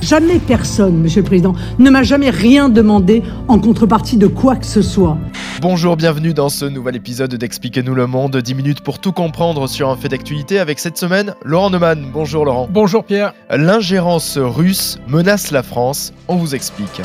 Jamais personne, Monsieur le Président, ne m'a jamais rien demandé en contrepartie de quoi que ce soit. Bonjour, bienvenue dans ce nouvel épisode d'Expliquez-nous le monde. 10 minutes pour tout comprendre sur un fait d'actualité avec cette semaine Laurent Neumann. Bonjour Laurent. Bonjour Pierre. L'ingérence russe menace la France. On vous explique.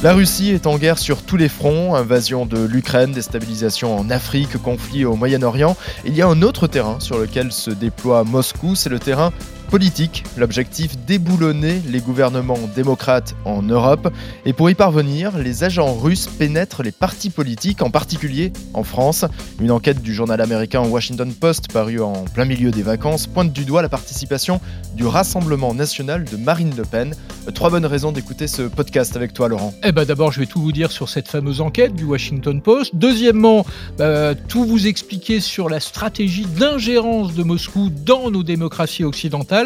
La Russie est en guerre sur tous les fronts, invasion de l'Ukraine, déstabilisation en Afrique, conflit au Moyen-Orient. Il y a un autre terrain sur lequel se déploie Moscou, c'est le terrain politique. L'objectif déboulonner les gouvernements démocrates en Europe. Et pour y parvenir, les agents russes pénètrent les partis politiques, en particulier en France. Une enquête du journal américain Washington Post, parue en plein milieu des vacances, pointe du doigt la participation du Rassemblement national de Marine Le Pen. Trois bonnes raisons d'écouter ce podcast avec toi, Laurent. Eh ben d'abord, je vais tout vous dire sur cette fameuse enquête du Washington Post. Deuxièmement, bah, tout vous expliquer sur la stratégie d'ingérence de Moscou dans nos démocraties occidentales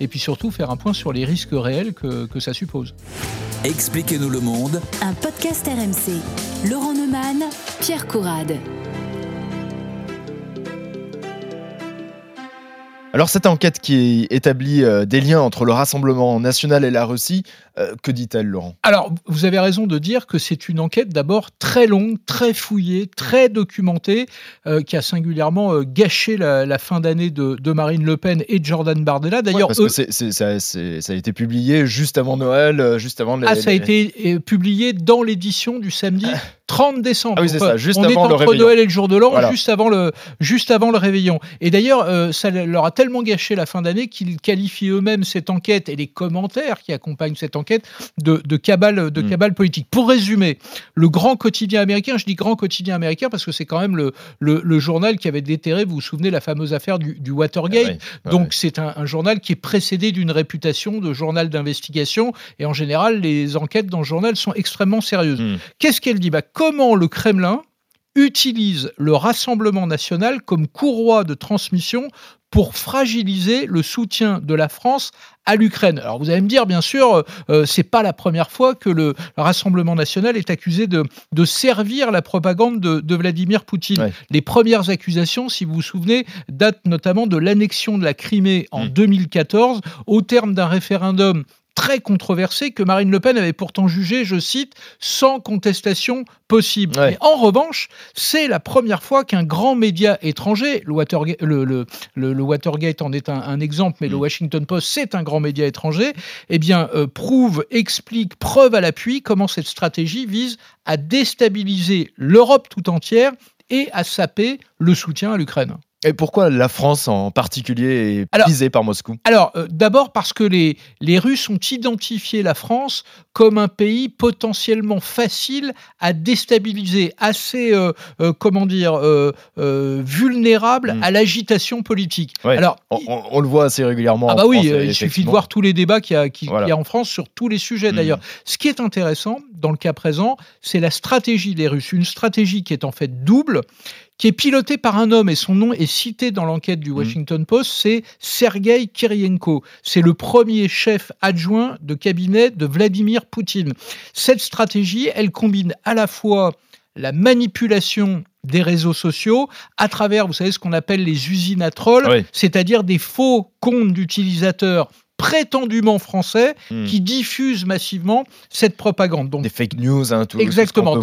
et puis surtout faire un point sur les risques réels que, que ça suppose. Expliquez-nous le monde. Un podcast RMC. Laurent Neumann, Pierre Courade. Alors cette enquête qui établit euh, des liens entre le Rassemblement national et la Russie, euh, que dit-elle Laurent? Alors vous avez raison de dire que c'est une enquête d'abord très longue, très fouillée, très documentée, euh, qui a singulièrement gâché la, fin d'année de, Marine Le Pen et de Jordan Bardella. D'ailleurs, parce que ça, a été publié juste avant Noël, juste avant. Les, ah, ça a été publié dans l'édition du samedi 30 décembre. Ah oui, c'est ça, juste on avant est le entre Noël et le jour de l'an, juste avant le juste avant le réveillon. Et d'ailleurs, ça leur a tellement gâché la fin d'année qu'ils qualifient eux-mêmes cette enquête et les commentaires qui accompagnent cette enquête de, de cabale, de mm. cabale politique. Pour résumer, le grand quotidien américain, je dis grand quotidien américain parce que c'est quand même le, le, journal qui avait déterré, vous vous souvenez, la fameuse affaire du, du Watergate. Ah Donc c'est un, journal qui est précédé d'une réputation de journal d'investigation et en général, les enquêtes dans le journal sont extrêmement sérieuses. Mm. Qu'est-ce qu'elle dit? Bah, Comment le Kremlin utilise le Rassemblement national comme courroie de transmission pour fragiliser le soutien de la France à l'Ukraine. Alors vous allez me dire, bien sûr, euh, euh, c'est pas la première fois que le Rassemblement national est accusé de, de servir la propagande de, Vladimir Poutine. Les premières accusations, si vous vous souvenez, datent notamment de l'annexion de la Crimée en 2014 mmh. au terme d'un référendum très controversé que Marine Le Pen avait pourtant jugé, je cite, sans contestation possible. en revanche, c'est la première fois qu'un grand média étranger, le Watergate, le, Watergate en est un, exemple, mais le mm. Washington Post, c'est un grand média étranger, eh bien, euh, prouve, explique, preuve à l'appui comment cette stratégie vise à déstabiliser l'Europe tout entière et à saper le soutien à l'Ukraine. Et pourquoi la France en particulier est visée par Moscou? Alors, euh, d'abord parce que les, les Russes ont identifié la France comme un pays potentiellement facile à déstabiliser, assez, euh, euh, comment dire, vulnérable hmm. à l'agitation politique. Alors, on, le voit assez régulièrement. Ah bah oui, il suffit de voir tous les débats qu'il y, y, a en France sur tous les sujets hmm. d'ailleurs. Ce qui est intéressant dans le cas présent, c'est la stratégie des Russes, une stratégie qui est en fait double qui est piloté par un homme, et son nom est cité dans l'enquête du mmh. Washington Post, c'est Sergei Kirienko. C'est le premier chef adjoint de cabinet de Vladimir Poutine. Cette stratégie, elle combine à la fois la manipulation des réseaux sociaux à travers, vous savez, ce qu'on appelle les usines à trolls, c'est-à-dire des faux comptes d'utilisateurs prétendument français hmm. qui diffusent massivement cette propagande. Donc, des fake news, hein, tout, exactement.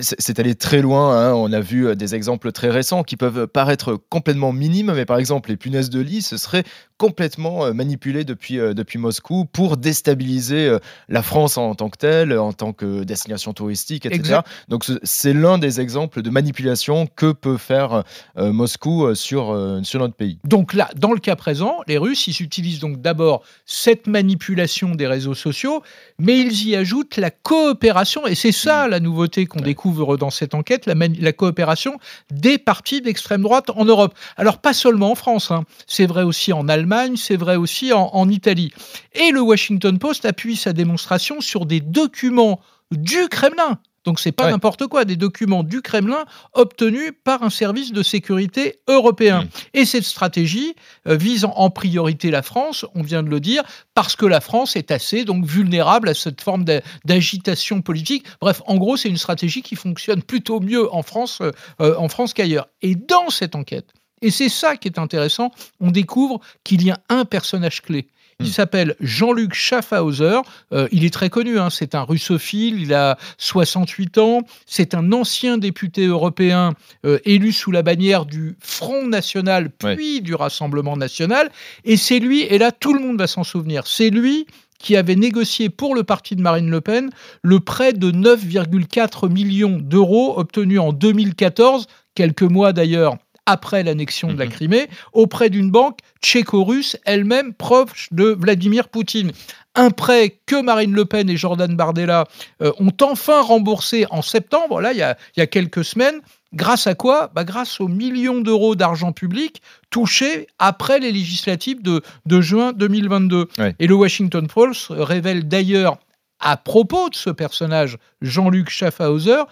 c'est allé très loin. Hein. On a vu euh, des exemples très récents qui peuvent paraître complètement minimes, mais par exemple les punaises de lit, ce serait complètement euh, manipulé depuis, euh, depuis Moscou pour déstabiliser la France en tant que telle, en tant que destination touristique, etc. Donc c'est l'un des exemples de manipulation que peut faire Moscou sur, sur notre pays. Donc là, dans le cas présent, les Russes, ils utilisent donc d'abord cette manipulation des réseaux sociaux, mais ils y ajoutent la coopération, et c'est ça mm. la nouveauté qu'on découvre dans cette enquête, la, coopération des partis d'extrême droite en Europe. Alors pas seulement en France, hein. c'est vrai aussi en Allemagne, c'est vrai aussi en, en Italie. Et le Washington Post appuie sa démonstration sur des documents du Kremlin donc c'est pas n'importe quoi, des documents du Kremlin obtenus par un service de sécurité européen. Mmh. Et cette stratégie euh, vise en, priorité la France, on vient de le dire, parce que la France est assez donc vulnérable à cette forme d'agitation politique. Bref, en gros, c'est une stratégie qui fonctionne plutôt mieux en France, euh, euh, en France qu'ailleurs. Et dans cette enquête, Et c'est ça qui est intéressant. On découvre qu'il y a un personnage clé. Il hmm. s'appelle Jean-Luc Schaffhauser. Euh, il est très connu, hein. c'est un russophile, il a 68 ans. C'est un ancien député européen euh, élu sous la bannière du Front National, puis du Rassemblement National. Et c'est lui, et là tout le monde va s'en souvenir, c'est lui qui avait négocié pour le parti de Marine Le Pen le prêt de 9,4 millions d'euros obtenu en 2014, quelques mois d'ailleurs après l'annexion de la mhm. Crimée, auprès d'une banque tchéco-russe, elle-même proche de Vladimir Poutine. Un prêt que Marine Le Pen et Jordan Bardella euh, ont enfin remboursé en septembre, là, il y a, il y a quelques semaines, Grâce à quoi? Bah Grâce aux millions d'euros d'argent public touchés après les législatives de, de juin 2022. Et le Washington Post révèle d'ailleurs, à propos de ce personnage, Jean-Luc Schaffhauser,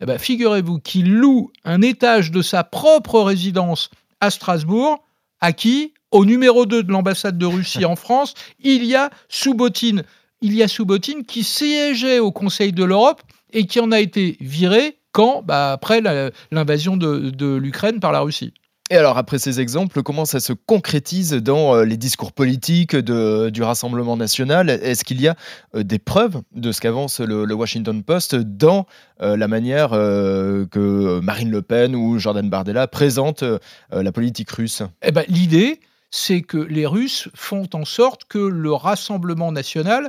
eh ben, figurez-vous qu'il loue un étage de sa propre résidence à Strasbourg. À qui Au numéro 2 de l'ambassade de Russie en France, il y a Soubotine. Il y a Soubotine qui siégeait au Conseil de l'Europe et qui en a été viré quand bah, Après l'invasion de l'Ukraine par la Russie. Et alors, après ces exemples, comment ça se concrétise dans euh, les discours politiques du Rassemblement national? Est-ce qu'il y a euh, des preuves de ce qu'avance le, Washington Post dans euh, la manière que Marine Le Pen ou Jordan Bardella présentent la politique russe? Eh ben, L'idée, c'est que les Russes font en sorte que le Rassemblement national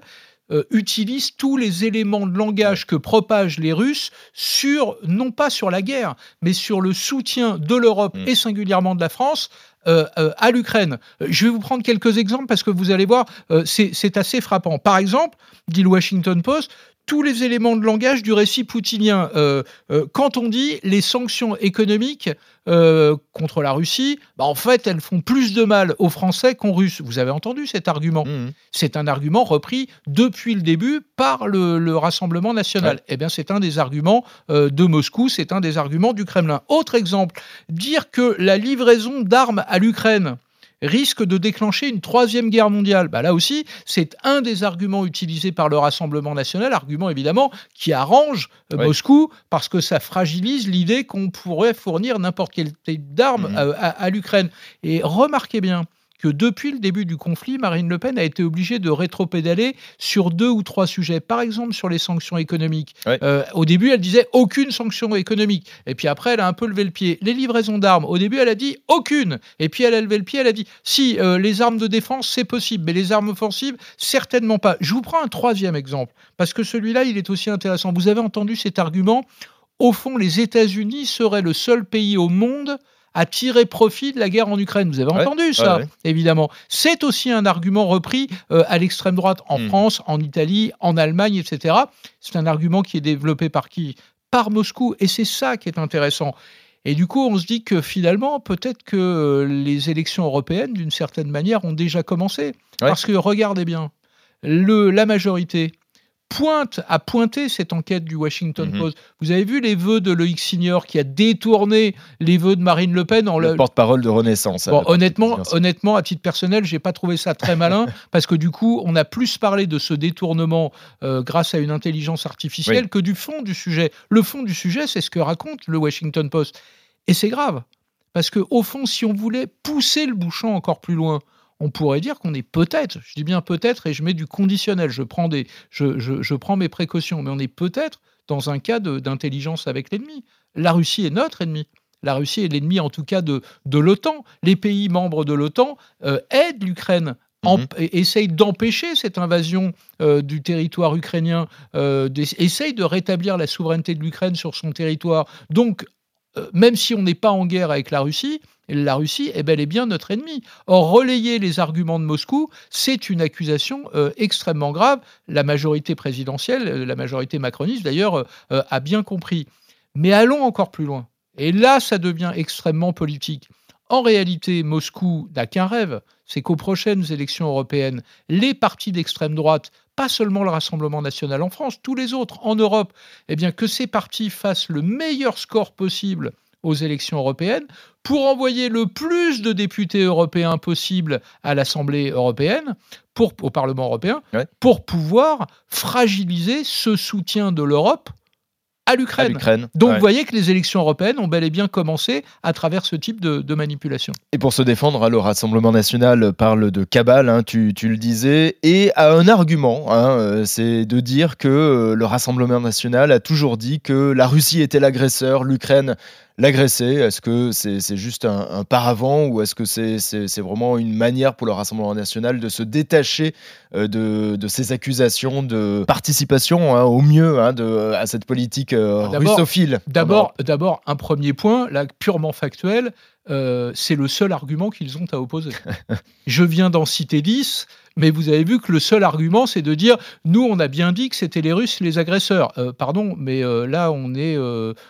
euh, utilise tous les éléments de langage que propagent les Russes sur, non pas sur la guerre, mais sur le soutien de l'Europe mm. et singulièrement de la France euh, euh, à l'Ukraine. Je vais vous prendre quelques exemples parce que vous allez voir, c'est assez frappant. Par exemple, dit le Washington Post, tous les éléments de langage du récit poutinien. Euh, euh, quand on dit les sanctions économiques euh, contre la Russie, bah en fait, elles font plus de mal aux Français qu'aux Russes. Vous avez entendu cet argument mmh. C'est un argument repris depuis le début par le, Rassemblement national. Eh bien, c'est un des arguments de Moscou, c'est un des arguments du Kremlin. Autre exemple, dire que la livraison d'armes à l'Ukraine risque de déclencher une troisième guerre mondiale. Bah là aussi, c'est un des arguments utilisés par le Rassemblement national, argument évidemment qui arrange euh, Moscou parce que ça fragilise l'idée qu'on pourrait fournir n'importe quel type d'armes mhm. à l'Ukraine. Et remarquez bien, que depuis le début du conflit, Marine Le Pen a été obligée de rétropédaler sur deux ou trois sujets. Par exemple, sur les sanctions économiques. Euh, au début, elle disait aucune sanction économique. Et puis après, elle a un peu levé le pied. Les livraisons d'armes, au début, elle a dit aucune. Et puis elle a levé le pied, elle a dit si, euh, les armes de défense, c'est possible, mais les armes offensives, certainement pas. Je vous prends un troisième exemple, parce que celui-là, il est aussi intéressant. Vous avez entendu cet argument au fond, les États-Unis seraient le seul pays au monde à tirer profit de la guerre en Ukraine. Vous avez entendu ça, évidemment. C'est aussi un argument repris euh, à l'extrême droite en hmm. France, en Italie, en Allemagne, etc. C'est un argument qui est développé par qui? Par Moscou. Et c'est ça qui est intéressant. Et du coup, on se dit que finalement, peut-être que euh, les élections européennes, d'une certaine manière, ont déjà commencé. Parce que regardez bien, le, la majorité pointe, a pointé cette enquête du Washington mhm. Post. Vous avez vu les vœux de Loïc Signor qui a détourné les vœux de Marine Le Pen en le, porte-parole de Renaissance. honnêtement, honnêtement, à titre personnel, j'ai pas trouvé ça très malin parce que du coup, on a plus parlé de ce détournement euh, grâce à une intelligence artificielle que du fond du sujet. Le fond du sujet, c'est ce que raconte le Washington Post, et c'est grave parce que au fond, si on voulait pousser le bouchon encore plus loin, on pourrait dire qu'on est peut-être, je dis bien peut-être et je mets du conditionnel, je prends, des, je, prends mes précautions, mais on est peut-être dans un cas d'intelligence avec l'ennemi. La Russie est notre ennemi. La Russie est l'ennemi en tout cas de, de l'OTAN. Les pays membres de l'OTAN euh, aident l'Ukraine mhm. essayent d'empêcher cette invasion euh, du territoire ukrainien, euh, essayent de rétablir la souveraineté de l'Ukraine sur son territoire. Donc, euh, même si on n'est pas en guerre avec la Russie, la Russie est bel et bien notre ennemi. Or, relayer les arguments de Moscou, c'est une accusation euh, extrêmement grave. La majorité présidentielle, euh, la majorité macroniste d'ailleurs, a bien compris. Mais allons encore plus loin. Et là, ça devient extrêmement politique. En réalité, Moscou n'a qu'un rêve, c'est qu'aux prochaines élections européennes, les partis d'extrême droite, pas seulement le Rassemblement national en France, tous les autres en Europe, eh bien que ces partis fassent le meilleur score possible aux élections européennes pour envoyer le plus de députés européens possible à l'Assemblée européenne, pour, au Parlement européen, pour pouvoir fragiliser ce soutien de l'Europe à l'Ukraine. Donc vous voyez que les élections européennes ont bel et bien commencé à travers ce type de, manipulation. Et pour se défendre, hein, le Rassemblement national parle de cabale, hein, tu, le disais, et a un argument, hein, euh, c'est de dire que euh, le Rassemblement national a toujours dit que la Russie était l'agresseur, l'Ukraine l'agresser? Est-ce que c'est juste un, paravent ou est-ce que c'est vraiment une manière pour le Rassemblement national de se détacher euh, de, ces accusations de participation hein, au mieux hein, de, à cette politique euh, russophile? D'abord, un premier point, là, purement factuel, euh, c'est le seul argument qu'ils ont à opposer. Je viens d'en citer 10. Mais vous avez vu que le seul argument, c'est de dire nous, on a bien dit que c'était les Russes les agresseurs. Euh, pardon, mais euh, là, on est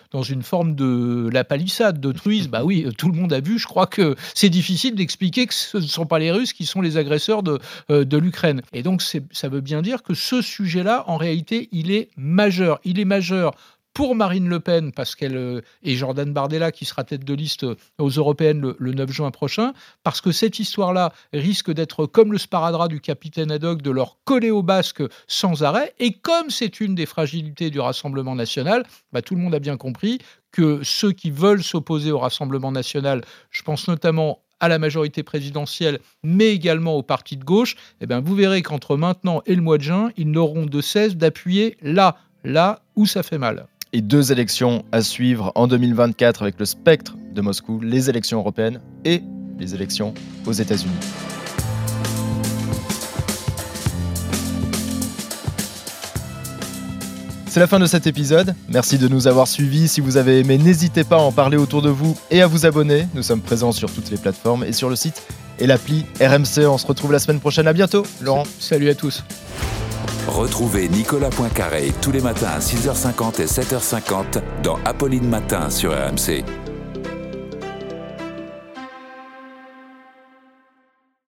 dans une forme de la palissade, de truisme. bah oui, tout le monde a vu. Je crois que c'est difficile d'expliquer que ce ne sont pas les Russes qui sont les agresseurs de, de l'Ukraine. Et donc, ça veut bien dire que ce sujet-là, en réalité, il est majeur. Il est majeur pour Marine Le Pen, parce qu'elle euh, et Jordan Bardella, qui sera tête de liste euh, aux européennes le, 9 juin prochain, parce que cette histoire-là risque d'être comme le sparadrap du capitaine Haddock, de leur coller au basque sans arrêt. Et comme c'est une des fragilités du Rassemblement national, bah, tout le monde a bien compris que ceux qui veulent s'opposer au Rassemblement national, je pense notamment à la majorité présidentielle, mais également au parti de gauche, eh bien, vous verrez qu'entre maintenant et le mois de juin, ils n'auront de cesse d'appuyer là, là où ça fait mal et deux élections à suivre en 2024 avec le spectre de Moscou, les élections européennes et les élections aux États-Unis. C'est la fin de cet épisode. Merci de nous avoir suivis. Si vous avez aimé, n'hésitez pas à en parler autour de vous et à vous abonner. Nous sommes présents sur toutes les plateformes et sur le site et l'appli RMC. On se retrouve la semaine prochaine. À bientôt, Laurent. Salut à tous. Retrouvez Nicolas Poincaré tous les matins à 6h50 et 7h50 dans Apolline Matin sur RMC.